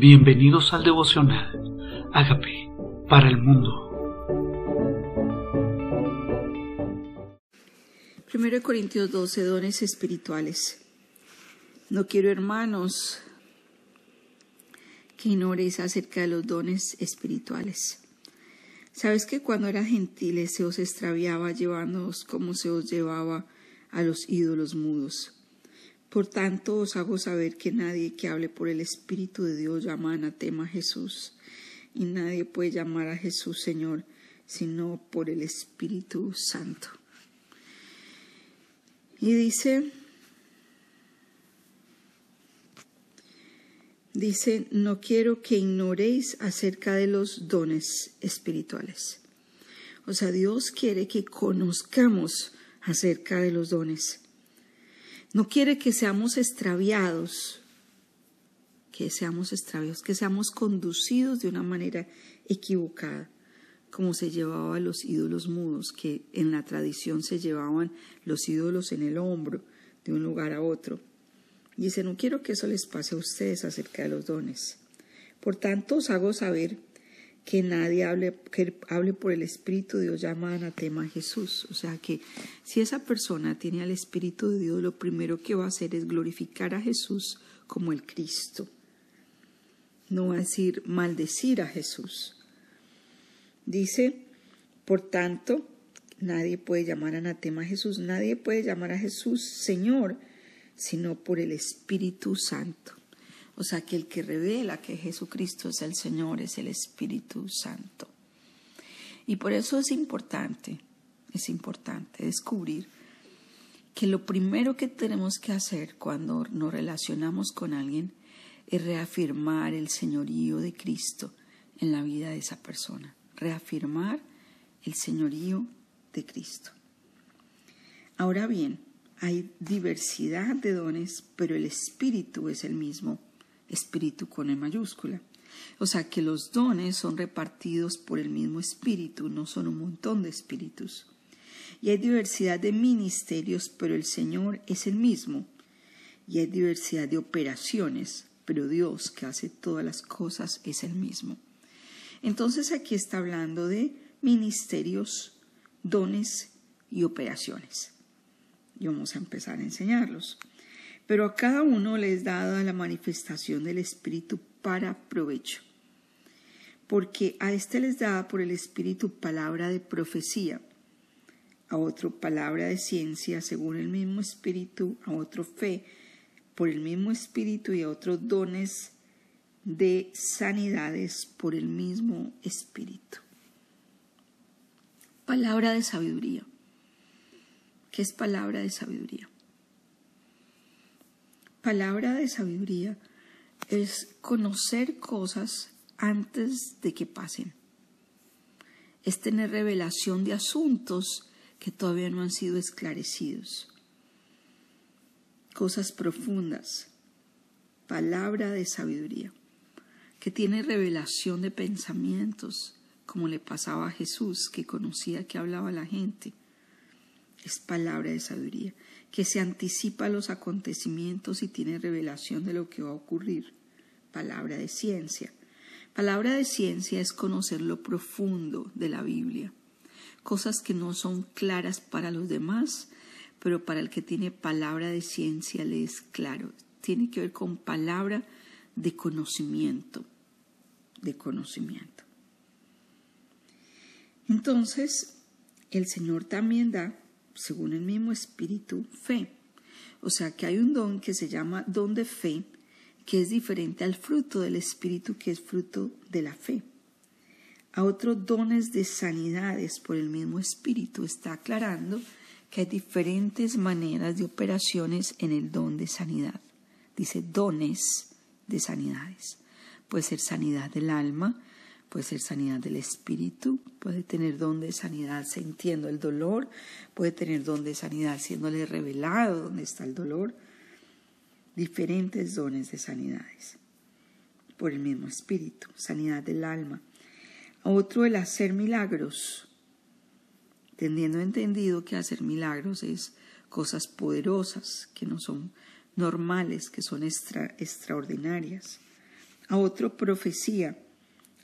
Bienvenidos al devocional. Hágame para el mundo. 1 Corintios 12, dones espirituales. No quiero, hermanos, que ignoréis acerca de los dones espirituales. Sabes que cuando eran gentiles se os extraviaba llevándoos como se os llevaba a los ídolos mudos por tanto os hago saber que nadie que hable por el Espíritu de Dios llama anatema a Jesús, y nadie puede llamar a Jesús Señor sino por el Espíritu Santo. Y dice, dice, no quiero que ignoréis acerca de los dones espirituales. O sea, Dios quiere que conozcamos acerca de los dones. No quiere que seamos extraviados, que seamos extraviados, que seamos conducidos de una manera equivocada, como se llevaba a los ídolos mudos, que en la tradición se llevaban los ídolos en el hombro de un lugar a otro. Dice, no quiero que eso les pase a ustedes acerca de los dones. Por tanto, os hago saber que nadie hable, que hable por el Espíritu de Dios llama anatema a Jesús. O sea que si esa persona tiene al Espíritu de Dios, lo primero que va a hacer es glorificar a Jesús como el Cristo. No va a decir maldecir a Jesús. Dice, por tanto, nadie puede llamar anatema a Jesús, nadie puede llamar a Jesús Señor, sino por el Espíritu Santo. O sea que el que revela que Jesucristo es el Señor es el Espíritu Santo. Y por eso es importante, es importante descubrir que lo primero que tenemos que hacer cuando nos relacionamos con alguien es reafirmar el señorío de Cristo en la vida de esa persona. Reafirmar el señorío de Cristo. Ahora bien, hay diversidad de dones, pero el Espíritu es el mismo espíritu con E mayúscula. O sea que los dones son repartidos por el mismo espíritu, no son un montón de espíritus. Y hay diversidad de ministerios, pero el Señor es el mismo. Y hay diversidad de operaciones, pero Dios que hace todas las cosas es el mismo. Entonces aquí está hablando de ministerios, dones y operaciones. Y vamos a empezar a enseñarlos pero a cada uno les dada la manifestación del Espíritu para provecho. Porque a éste les da por el Espíritu palabra de profecía, a otro palabra de ciencia según el mismo Espíritu, a otro fe por el mismo Espíritu y a otros dones de sanidades por el mismo Espíritu. Palabra de sabiduría. ¿Qué es palabra de sabiduría? Palabra de sabiduría es conocer cosas antes de que pasen. Es tener revelación de asuntos que todavía no han sido esclarecidos. Cosas profundas. Palabra de sabiduría. Que tiene revelación de pensamientos, como le pasaba a Jesús, que conocía que hablaba la gente. Es palabra de sabiduría que se anticipa a los acontecimientos y tiene revelación de lo que va a ocurrir. Palabra de ciencia. Palabra de ciencia es conocer lo profundo de la Biblia, cosas que no son claras para los demás, pero para el que tiene palabra de ciencia le es claro. Tiene que ver con palabra de conocimiento, de conocimiento. Entonces, el Señor también da según el mismo espíritu, fe. O sea que hay un don que se llama don de fe, que es diferente al fruto del espíritu, que es fruto de la fe. A otros dones de sanidades por el mismo espíritu está aclarando que hay diferentes maneras de operaciones en el don de sanidad. Dice dones de sanidades. Puede ser sanidad del alma, puede ser sanidad del espíritu, puede tener don de sanidad sintiendo el dolor, puede tener don de sanidad siéndole revelado dónde está el dolor, diferentes dones de sanidades por el mismo espíritu, sanidad del alma. Otro el hacer milagros, teniendo entendido que hacer milagros es cosas poderosas, que no son normales, que son extraordinarias A otro profecía.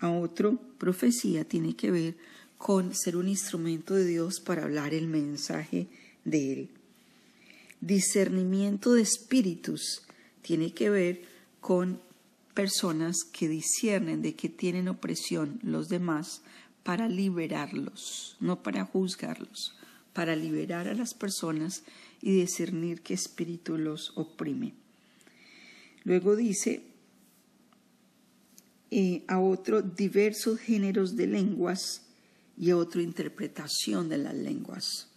A otro profecía tiene que ver con ser un instrumento de Dios para hablar el mensaje de Él. Discernimiento de espíritus tiene que ver con personas que disciernen de que tienen opresión los demás para liberarlos, no para juzgarlos, para liberar a las personas y discernir qué espíritu los oprime. Luego dice a otro diversos géneros de lenguas y a otro interpretación de las lenguas.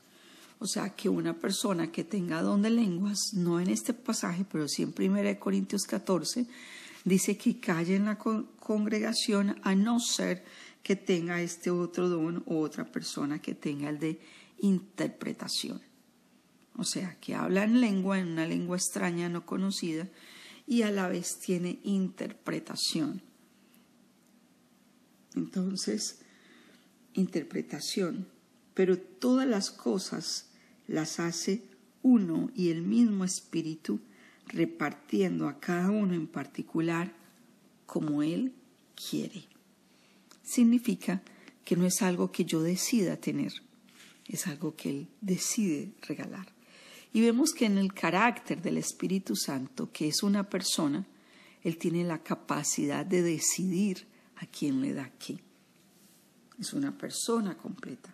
O sea, que una persona que tenga don de lenguas, no en este pasaje, pero sí en 1 Corintios 14, dice que calle en la congregación a no ser que tenga este otro don o otra persona que tenga el de interpretación. O sea, que habla en lengua, en una lengua extraña, no conocida, y a la vez tiene interpretación. Entonces, interpretación, pero todas las cosas las hace uno y el mismo espíritu, repartiendo a cada uno en particular como Él quiere. Significa que no es algo que yo decida tener, es algo que Él decide regalar. Y vemos que en el carácter del Espíritu Santo, que es una persona, Él tiene la capacidad de decidir a quién le da qué. Es una persona completa,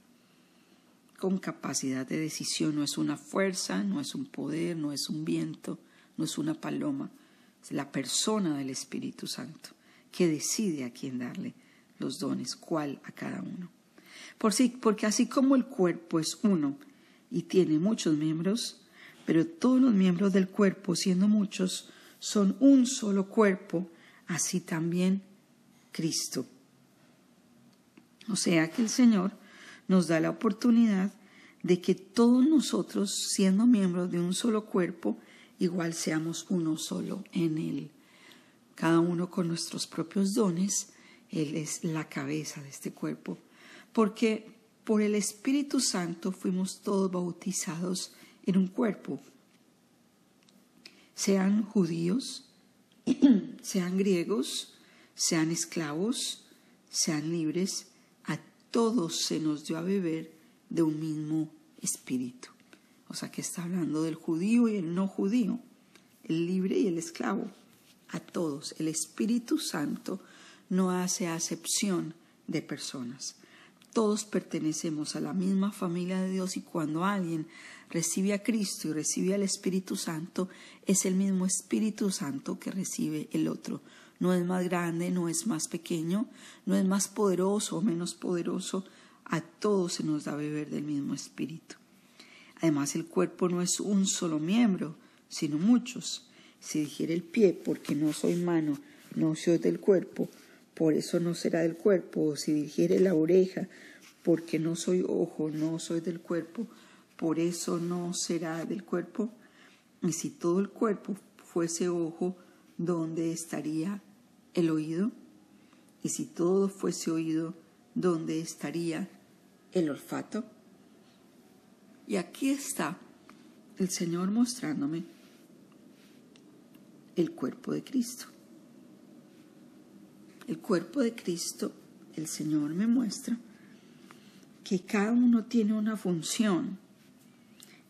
con capacidad de decisión, no es una fuerza, no es un poder, no es un viento, no es una paloma, es la persona del Espíritu Santo que decide a quién darle los dones, cuál a cada uno. Por sí, porque así como el cuerpo es uno y tiene muchos miembros, pero todos los miembros del cuerpo, siendo muchos, son un solo cuerpo, así también Cristo. O sea que el Señor nos da la oportunidad de que todos nosotros, siendo miembros de un solo cuerpo, igual seamos uno solo en Él. Cada uno con nuestros propios dones, Él es la cabeza de este cuerpo, porque por el Espíritu Santo fuimos todos bautizados en un cuerpo, sean judíos, sean griegos, sean esclavos, sean libres, a todos se nos dio a beber de un mismo espíritu. O sea que está hablando del judío y el no judío, el libre y el esclavo. A todos. El Espíritu Santo no hace acepción de personas. Todos pertenecemos a la misma familia de Dios y cuando alguien recibe a Cristo y recibe al Espíritu Santo, es el mismo Espíritu Santo que recibe el otro. No es más grande, no es más pequeño, no es más poderoso o menos poderoso. A todos se nos da beber del mismo Espíritu. Además, el cuerpo no es un solo miembro, sino muchos. Si dijera el pie, porque no soy mano, no soy del cuerpo, por eso no será del cuerpo. O si dijere la oreja, porque no soy ojo, no soy del cuerpo, por eso no será del cuerpo. Y si todo el cuerpo fuese ojo, ¿dónde estaría el oído? Y si todo fuese oído, ¿dónde estaría el olfato? Y aquí está el Señor mostrándome el cuerpo de Cristo. El cuerpo de Cristo, el Señor me muestra que cada uno tiene una función,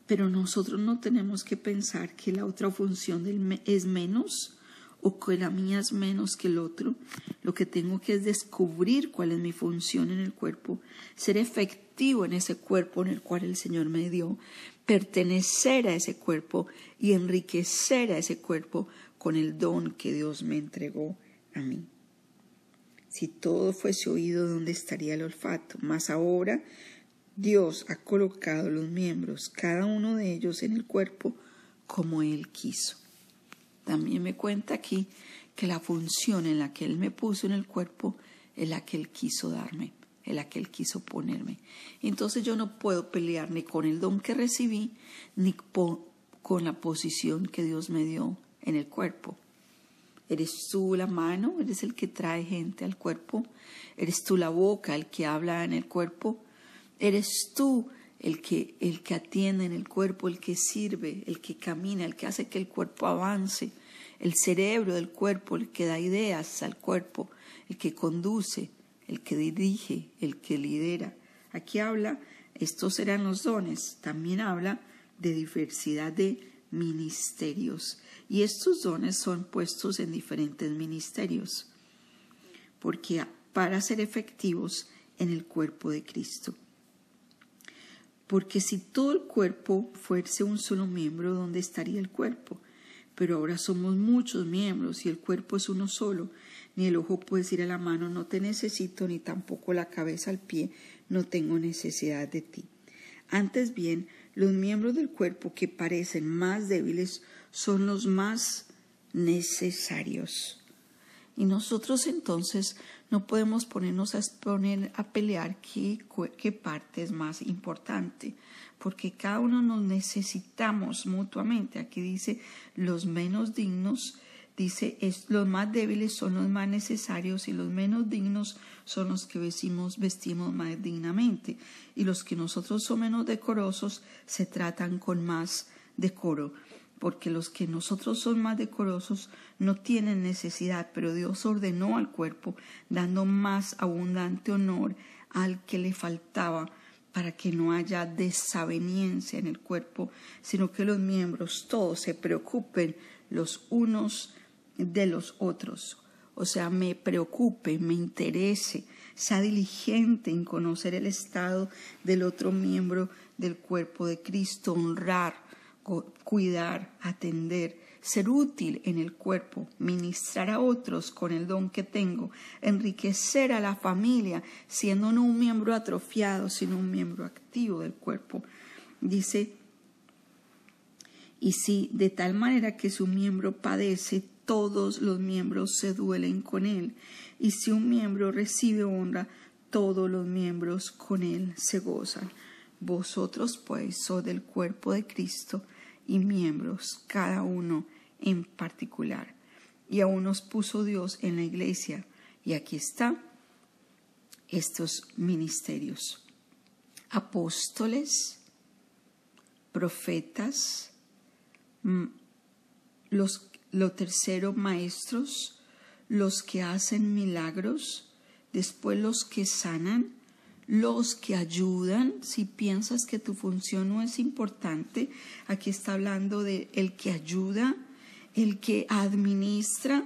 pero nosotros no tenemos que pensar que la otra función es menos o que la mía es menos que el otro. Lo que tengo que es descubrir cuál es mi función en el cuerpo, ser efectivo en ese cuerpo en el cual el Señor me dio, pertenecer a ese cuerpo y enriquecer a ese cuerpo con el don que Dios me entregó a mí. Si todo fuese oído, ¿dónde estaría el olfato? Mas ahora Dios ha colocado los miembros, cada uno de ellos, en el cuerpo como Él quiso. También me cuenta aquí que la función en la que Él me puso en el cuerpo es la que Él quiso darme, es la que Él quiso ponerme. Entonces yo no puedo pelear ni con el don que recibí, ni con la posición que Dios me dio en el cuerpo. ¿Eres tú la mano? ¿Eres el que trae gente al cuerpo? ¿Eres tú la boca, el que habla en el cuerpo? ¿Eres tú el que, el que atiende en el cuerpo, el que sirve, el que camina, el que hace que el cuerpo avance? el cerebro del cuerpo, el que da ideas al cuerpo, el que conduce, el que dirige, el que lidera. Aquí habla, estos eran los dones, también habla de diversidad de ministerios. Y estos dones son puestos en diferentes ministerios, porque para ser efectivos en el cuerpo de Cristo. Porque si todo el cuerpo fuese un solo miembro, ¿dónde estaría el cuerpo? Pero ahora somos muchos miembros y el cuerpo es uno solo. Ni el ojo puede decir a la mano, no te necesito, ni tampoco la cabeza al pie, no tengo necesidad de ti. Antes bien, los miembros del cuerpo que parecen más débiles son los más necesarios. Y nosotros entonces no podemos ponernos a, poner a pelear qué, qué parte es más importante, porque cada uno nos necesitamos mutuamente. Aquí dice los menos dignos, dice los más débiles son los más necesarios y los menos dignos son los que vestimos, vestimos más dignamente. Y los que nosotros somos menos decorosos se tratan con más decoro porque los que nosotros son más decorosos no tienen necesidad, pero Dios ordenó al cuerpo, dando más abundante honor al que le faltaba, para que no haya desaveniencia en el cuerpo, sino que los miembros todos se preocupen los unos de los otros. O sea, me preocupe, me interese, sea diligente en conocer el estado del otro miembro del cuerpo de Cristo, honrar, cuidar, atender, ser útil en el cuerpo, ministrar a otros con el don que tengo, enriquecer a la familia, siendo no un miembro atrofiado, sino un miembro activo del cuerpo. Dice, y si de tal manera que su miembro padece, todos los miembros se duelen con él, y si un miembro recibe honra, todos los miembros con él se gozan. Vosotros pues sois del cuerpo de Cristo, y miembros, cada uno en particular. Y aún nos puso Dios en la iglesia. Y aquí está estos ministerios. Apóstoles, profetas, los, lo tercero, maestros, los que hacen milagros, después los que sanan, los que ayudan, si piensas que tu función no es importante, aquí está hablando de el que ayuda, el que administra,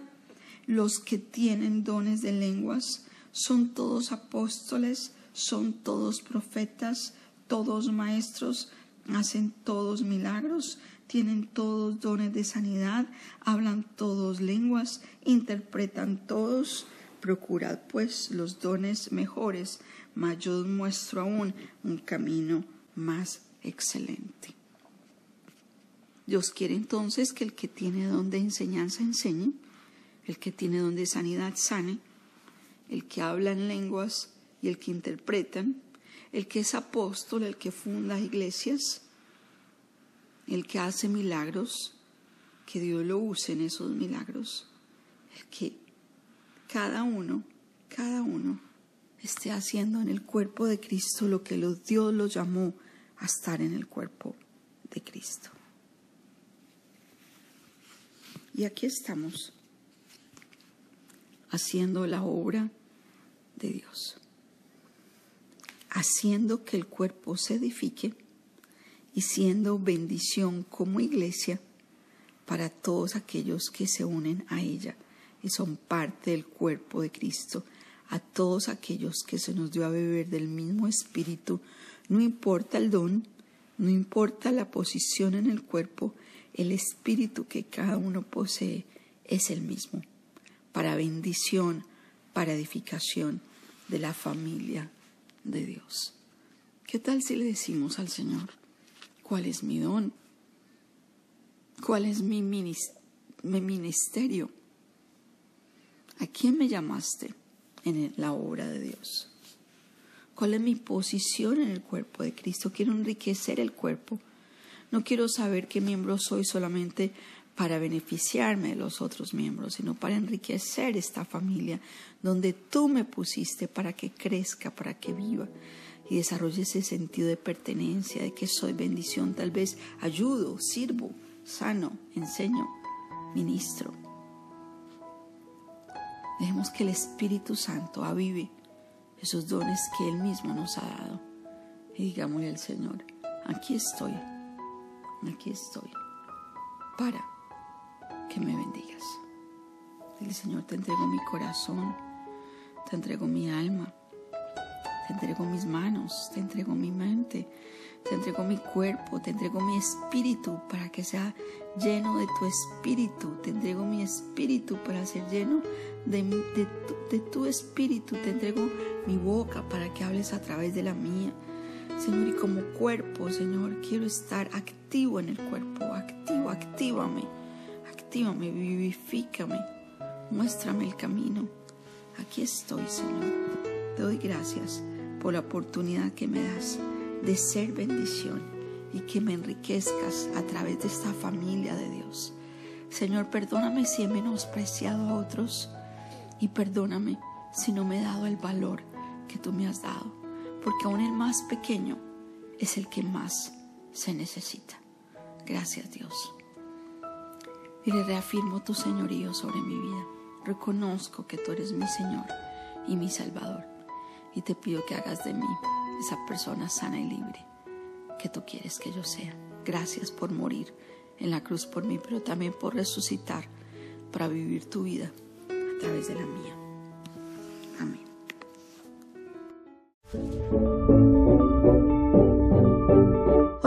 los que tienen dones de lenguas, son todos apóstoles, son todos profetas, todos maestros, hacen todos milagros, tienen todos dones de sanidad, hablan todos lenguas, interpretan todos. Procurad pues los dones mejores mas yo muestro aún un camino más excelente. Dios quiere entonces que el que tiene don de enseñanza enseñe, el que tiene don de sanidad sane, el que habla en lenguas y el que interpretan, el que es apóstol, el que funda iglesias, el que hace milagros, que Dios lo use en esos milagros, el que cada uno, cada uno esté haciendo en el cuerpo de Cristo lo que Dios los llamó a estar en el cuerpo de Cristo. Y aquí estamos haciendo la obra de Dios, haciendo que el cuerpo se edifique y siendo bendición como iglesia para todos aquellos que se unen a ella y son parte del cuerpo de Cristo a todos aquellos que se nos dio a beber del mismo espíritu, no importa el don, no importa la posición en el cuerpo, el espíritu que cada uno posee es el mismo, para bendición, para edificación de la familia de Dios. ¿Qué tal si le decimos al Señor, cuál es mi don? ¿Cuál es mi ministerio? ¿A quién me llamaste? En la obra de Dios. ¿Cuál es mi posición en el cuerpo de Cristo? Quiero enriquecer el cuerpo. No quiero saber qué miembro soy solamente para beneficiarme de los otros miembros, sino para enriquecer esta familia donde tú me pusiste para que crezca, para que viva y desarrolle ese sentido de pertenencia, de que soy bendición. Tal vez ayudo, sirvo, sano, enseño, ministro. Dejemos que el Espíritu Santo avive esos dones que Él mismo nos ha dado. Y digámosle al Señor, aquí estoy, aquí estoy, para que me bendigas. Dile, Señor, te entrego mi corazón, te entrego mi alma, te entrego mis manos, te entrego mi mente, te entrego mi cuerpo, te entrego mi espíritu para que sea lleno de tu espíritu. Te entrego mi espíritu para ser lleno de, de, tu, espíritu. Te entrego mi boca para que hables a través de la mía. Señor, y como cuerpo, Señor, quiero estar activo en el cuerpo. Activo, actívame. Actívame, vivifícame. Muéstrame el camino. Aquí estoy, Señor. Te doy gracias por la oportunidad que me das de ser bendición y que me enriquezcas a través de esta familia de Dios. Señor, perdóname si he menospreciado a otros y perdóname si no me he dado el valor que tú me has dado, porque aún el más pequeño es el que más se necesita. Gracias Dios. Y le reafirmo tu señorío sobre mi vida. Reconozco que tú eres mi Señor y mi Salvador. Y te pido que hagas de mí esa persona sana y libre que tú quieres que yo sea. Gracias por morir en la cruz por mí, pero también por resucitar para vivir tu vida a través de la mía. Amén.